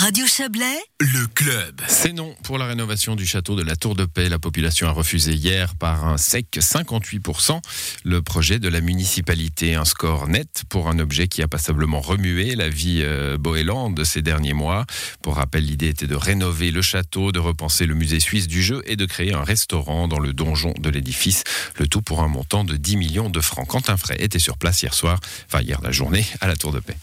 Radio Chablais, le club. C'est non pour la rénovation du château de la Tour de Paix. La population a refusé hier par un sec 58% le projet de la municipalité. Un score net pour un objet qui a passablement remué la vie euh, de ces derniers mois. Pour rappel, l'idée était de rénover le château, de repenser le musée suisse du jeu et de créer un restaurant dans le donjon de l'édifice. Le tout pour un montant de 10 millions de francs. Quentin Fray était sur place hier soir, enfin hier la journée, à la Tour de Paix.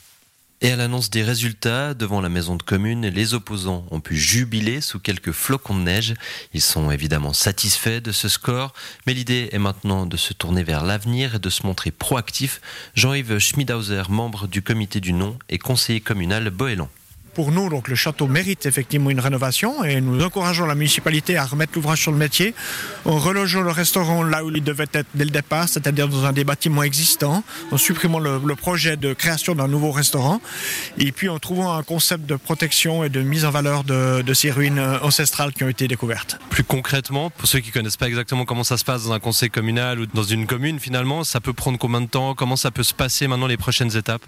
Et à l'annonce des résultats, devant la maison de commune, les opposants ont pu jubiler sous quelques flocons de neige. Ils sont évidemment satisfaits de ce score, mais l'idée est maintenant de se tourner vers l'avenir et de se montrer proactif. Jean-Yves Schmidhauser, membre du comité du nom et conseiller communal Boélan pour nous, donc, le château mérite effectivement une rénovation et nous encourageons la municipalité à remettre l'ouvrage sur le métier en relogeant le restaurant là où il devait être dès le départ, c'est-à-dire dans un des bâtiments existants, en supprimant le, projet de création d'un nouveau restaurant et puis en trouvant un concept de protection et de mise en valeur de, de ces ruines ancestrales qui ont été découvertes. Plus concrètement, pour ceux qui ne connaissent pas exactement comment ça se passe dans un conseil communal ou dans une commune, finalement, ça peut prendre combien de temps? Comment ça peut se passer maintenant les prochaines étapes?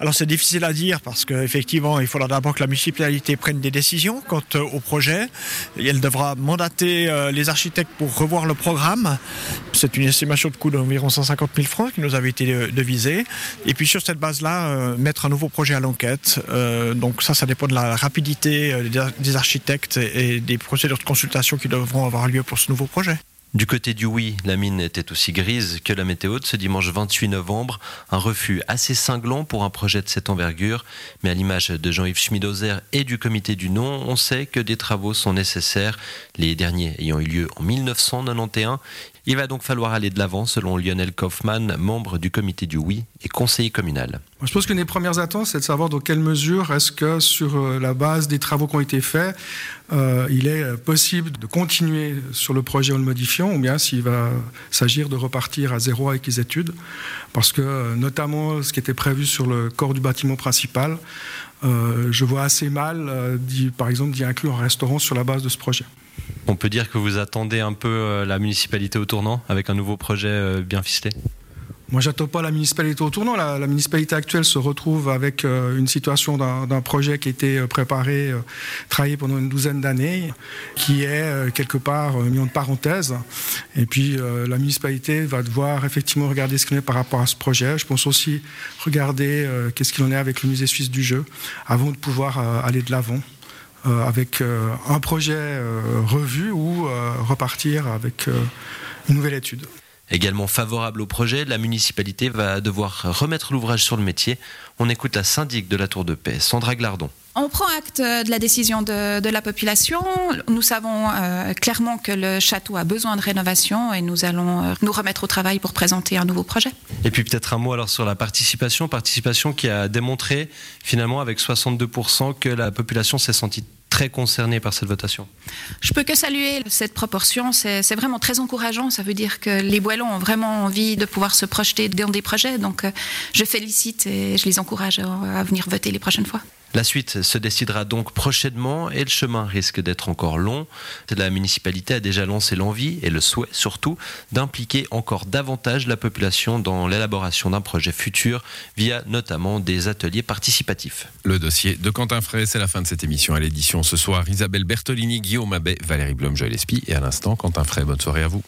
Alors c'est difficile à dire parce qu'effectivement, il faudra d'abord que la municipalité prenne des décisions quant euh, au projet. elle devra mandater euh, les architectes pour revoir le programme. C'est une estimation de coût d'environ 150 000 francs qui nous avait été euh, devisée. Et puis sur cette base-là, mettre un nouveau projet à l'enquête. donc ça, ça dépend de la rapidité des architectes et des procédures de consultation qui devront avoir lieu pour ce nouveau projet. Du côté du oui, la mine était aussi grise que la météo de ce dimanche 28 novembre. Un refus assez cinglant pour un projet de cette envergure. Mais à l'image de Jean-Yves Schmidozer et du comité du non, on sait que des travaux sont nécessaires, les derniers ayant eu lieu en 1991. Il va donc falloir aller de l'avant, selon Lionel Kaufmann, membre du comité du oui et conseiller communal. Je pense que les premières attentes, c'est de savoir dans quelle mesure est-ce que sur euh, la base des travaux qui ont été faits, euh, il est possible de continuer sur le projet en le modifiant, ou bien s'il va s'agir de repartir à zéro avec les études, parce que euh, notamment ce qui était prévu sur le corps du bâtiment principal, je vois assez mal, par exemple, d'y inclure un restaurant sur la base de ce projet. On peut dire que vous attendez un peu euh, la municipalité au tournant avec un nouveau projet euh, bien ficelé? Moi, j'attends pas la municipalité au tournant. La, municipalité actuelle se retrouve avec euh, une situation d'un projet qui a été préparé, travaillé pendant une douzaine d'années, qui est quelque part mis en parenthèse. Et puis, la municipalité va devoir effectivement regarder ce qu'il en est par rapport à ce projet. Je pense aussi regarder qu'est-ce qu'il en est avec le musée suisse du jeu avant de pouvoir aller de l'avant. Euh, avec euh, un projet euh, revu ou repartir avec une nouvelle étude. Également favorable au projet, la municipalité va devoir remettre l'ouvrage sur le métier. On écoute la syndic de la Tour de Paix, Sandra Glardon. On prend acte de la décision de, la population. Nous savons clairement que le château a besoin de rénovation et nous allons nous remettre au travail pour présenter un nouveau projet. Et puis peut-être un mot alors sur la participation, participation qui a démontré finalement avec 62% que la population s'est sentie très concernés par cette votation Je peux que saluer cette proportion. C'est vraiment très encourageant. Ça veut dire que les Boilons ont vraiment envie de pouvoir se projeter dans des projets. Donc, euh, je félicite et je les encourage à venir voter les prochaines fois. La suite se décidera donc prochainement et le chemin risque d'être encore long. La municipalité a déjà lancé l'envie et le souhait surtout d'impliquer encore davantage la population dans l'élaboration d'un projet futur via notamment des ateliers participatifs. Le dossier de Quentin Frey, c'est la fin de cette émission à l'édition ce soir. Isabelle Bertolini, Guillaume Abbé, Valérie Espy et à l'instant Quentin Frey. Bonne soirée à vous.